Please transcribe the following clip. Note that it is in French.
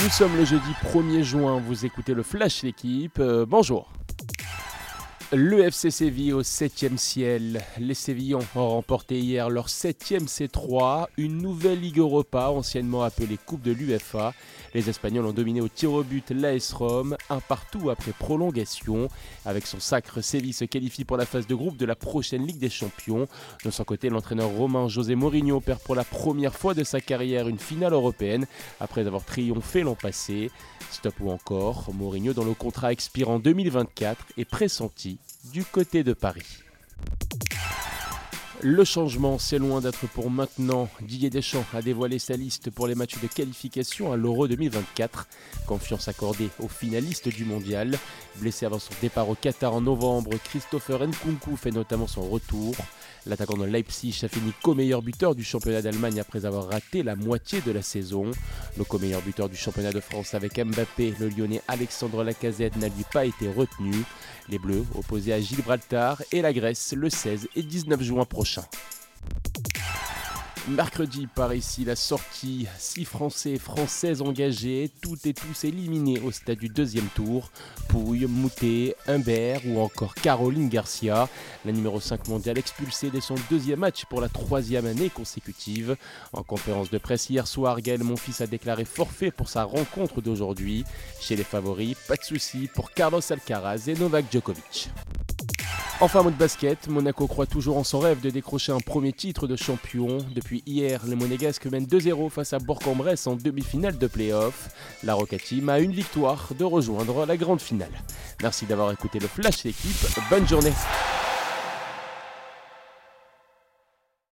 Nous sommes le jeudi 1er juin, vous écoutez le Flash l'équipe, euh, bonjour. Le FC Séville au 7 ciel. Les Sévillans ont remporté hier leur 7 C3, une nouvelle Ligue Europa, anciennement appelée Coupe de l'UFA. Les Espagnols ont dominé au tir au but l'AS Rome, un partout après prolongation. Avec son sacre, Séville se qualifie pour la phase de groupe de la prochaine Ligue des Champions. De son côté, l'entraîneur romain José Mourinho perd pour la première fois de sa carrière une finale européenne après avoir triomphé l'an passé. Stop ou encore, Mourinho dont le contrat expire en 2024 est pressenti du côté de Paris. Le changement, c'est loin d'être pour maintenant. Didier Deschamps a dévoilé sa liste pour les matchs de qualification à l'Euro 2024. Confiance accordée aux finalistes du mondial. Blessé avant son départ au Qatar en novembre, Christopher Nkunku fait notamment son retour. L'attaquant de Leipzig a fini co-meilleur buteur du championnat d'Allemagne après avoir raté la moitié de la saison. Le co-meilleur buteur du championnat de France avec Mbappé, le lyonnais Alexandre Lacazette n'a lui pas été retenu. Les Bleus opposés à Gibraltar et la Grèce le 16 et 19 juin prochain. Mercredi, par ici, la sortie. Six Français et Françaises engagés, toutes et tous éliminés au stade du deuxième tour. Pouille, Moutet, Humbert ou encore Caroline Garcia. La numéro 5 mondiale expulsée dès son deuxième match pour la troisième année consécutive. En conférence de presse hier soir, Gaël Monfils a déclaré forfait pour sa rencontre d'aujourd'hui. Chez les favoris, pas de souci pour Carlos Alcaraz et Novak Djokovic. Enfin, mot de basket, Monaco croit toujours en son rêve de décrocher un premier titre de champion. Depuis hier, les Monégasques mènent 2-0 face à Bourg-en-Bresse en demi-finale de play-off. La Roca Team a une victoire de rejoindre la grande finale. Merci d'avoir écouté le Flash l'équipe. Bonne journée.